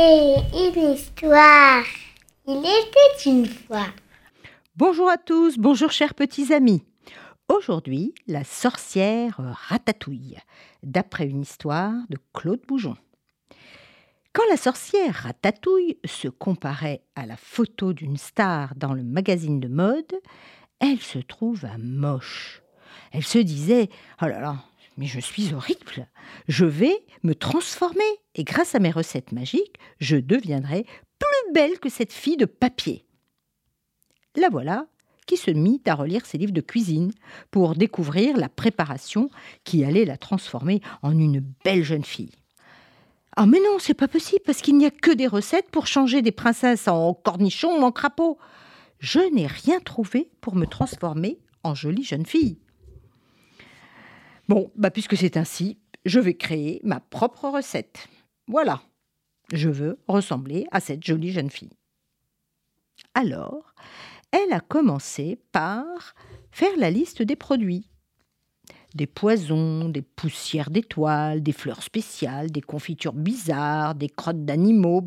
Une histoire. Il était une fois. Bonjour à tous, bonjour chers petits amis. Aujourd'hui, la sorcière Ratatouille, d'après une histoire de Claude Boujon. Quand la sorcière Ratatouille se comparait à la photo d'une star dans le magazine de mode, elle se trouva moche. Elle se disait Oh là là, mais je suis horrible. Je vais me transformer et grâce à mes recettes magiques, je deviendrai plus belle que cette fille de papier. La voilà qui se mit à relire ses livres de cuisine pour découvrir la préparation qui allait la transformer en une belle jeune fille. Ah mais non, c'est pas possible parce qu'il n'y a que des recettes pour changer des princesses en cornichons ou en crapauds. Je n'ai rien trouvé pour me transformer en jolie jeune fille. Bon, bah puisque c'est ainsi, je vais créer ma propre recette. Voilà, je veux ressembler à cette jolie jeune fille. Alors, elle a commencé par faire la liste des produits. Des poisons, des poussières d'étoiles, des fleurs spéciales, des confitures bizarres, des crottes d'animaux,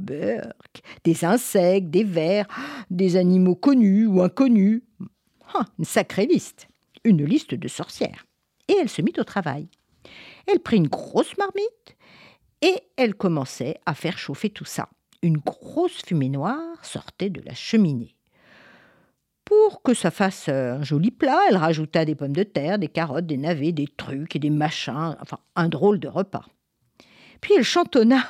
des insectes, des vers, des animaux connus ou inconnus. Ah, une sacrée liste. Une liste de sorcières. Et elle se mit au travail. Elle prit une grosse marmite et elle commençait à faire chauffer tout ça. Une grosse fumée noire sortait de la cheminée. Pour que ça fasse un joli plat, elle rajouta des pommes de terre, des carottes, des navets, des trucs et des machins, enfin un drôle de repas. Puis elle chantonna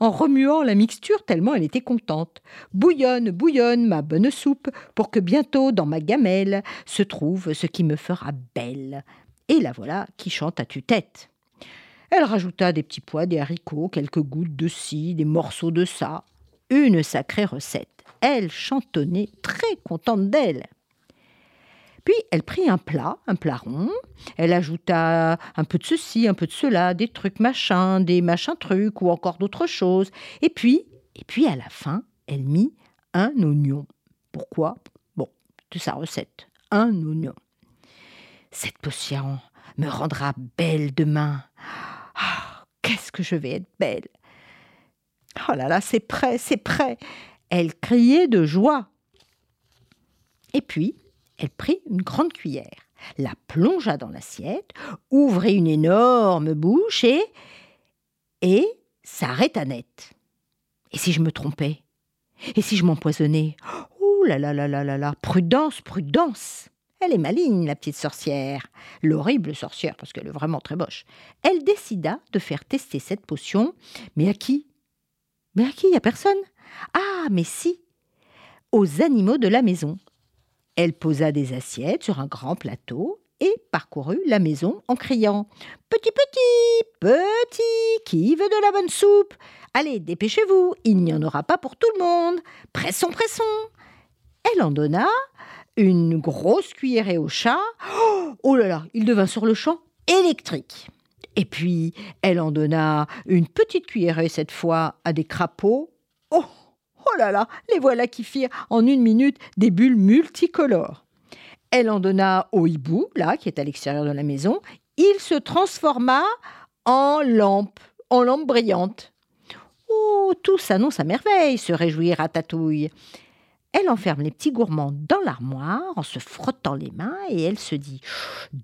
en remuant la mixture tellement elle était contente. Bouillonne, bouillonne, ma bonne soupe, pour que bientôt dans ma gamelle se trouve ce qui me fera belle. Et la voilà qui chante à tue-tête. Elle rajouta des petits pois, des haricots, quelques gouttes de ci, des morceaux de ça. Une sacrée recette. Elle chantonnait très contente d'elle. Puis elle prit un plat, un plat rond, elle ajouta un peu de ceci, un peu de cela, des trucs machins, des machins trucs ou encore d'autres choses. Et puis, et puis à la fin, elle mit un oignon. Pourquoi? Bon, de sa recette, un oignon. Cette potion me rendra belle demain. Ah, qu'est-ce que je vais être belle Oh là là, c'est prêt, c'est prêt. Elle criait de joie. Et puis, elle prit une grande cuillère, la plongea dans l'assiette, ouvrit une énorme bouche et. et s'arrêta net. Et si je me trompais? Et si je m'empoisonnais? Ouh là là là là là là Prudence, prudence Elle est maligne, la petite sorcière. L'horrible sorcière, parce qu'elle est vraiment très moche. Elle décida de faire tester cette potion. Mais à qui? Mais à qui? Il a personne? Ah, mais si Aux animaux de la maison. Elle posa des assiettes sur un grand plateau et parcourut la maison en criant Petit, petit, petit, qui veut de la bonne soupe? Allez, dépêchez-vous, il n'y en aura pas pour tout le monde. Pressons, pressons. Elle en donna une grosse cuillerée au chat. Oh là là, il devint sur le champ électrique. Et puis, elle en donna une petite cuillerée cette fois à des crapauds. Oh Oh là là, les voilà qui firent en une minute des bulles multicolores. Elle en donna au hibou, là, qui est à l'extérieur de la maison. Il se transforma en lampe, en lampe brillante. Oh, tout s'annonce à merveille, se réjouit Ratatouille. Elle enferme les petits gourmands dans l'armoire en se frottant les mains et elle se dit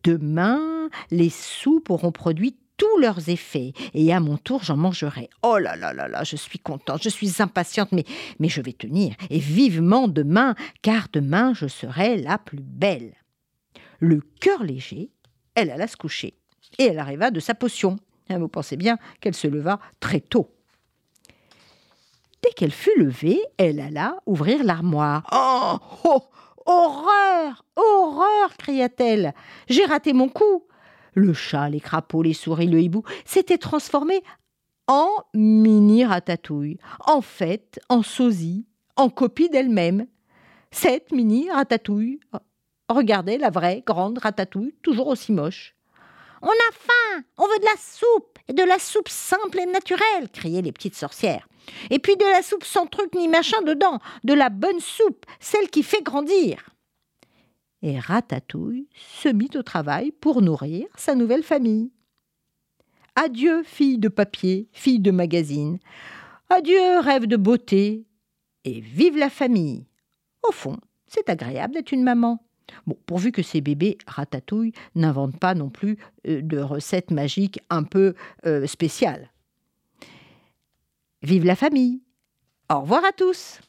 Demain, les soupes auront produit tous leurs effets, et à mon tour j'en mangerai. Oh là là là là, je suis contente, je suis impatiente, mais, mais je vais tenir, et vivement demain, car demain je serai la plus belle. Le cœur léger, elle alla se coucher, et elle arriva de sa potion. Hein, vous pensez bien qu'elle se leva très tôt. Qu'elle fut levée, elle alla ouvrir l'armoire. Oh, oh Horreur Horreur cria-t-elle. J'ai raté mon coup. Le chat, les crapauds, les souris, le hibou s'étaient transformés en mini ratatouille, en fait, en sosie, en copie d'elle-même. Cette mini ratatouille regardait la vraie grande ratatouille, toujours aussi moche. On a faim, on veut de la soupe, et de la soupe simple et naturelle, criaient les petites sorcières. Et puis de la soupe sans truc ni machin dedans, de la bonne soupe, celle qui fait grandir. Et Ratatouille se mit au travail pour nourrir sa nouvelle famille. Adieu, fille de papier, fille de magazine. Adieu, rêve de beauté. Et vive la famille. Au fond, c'est agréable d'être une maman. Bon, pourvu que ces bébés ratatouille n'inventent pas non plus euh, de recettes magiques un peu euh, spéciales. Vive la famille. Au revoir à tous.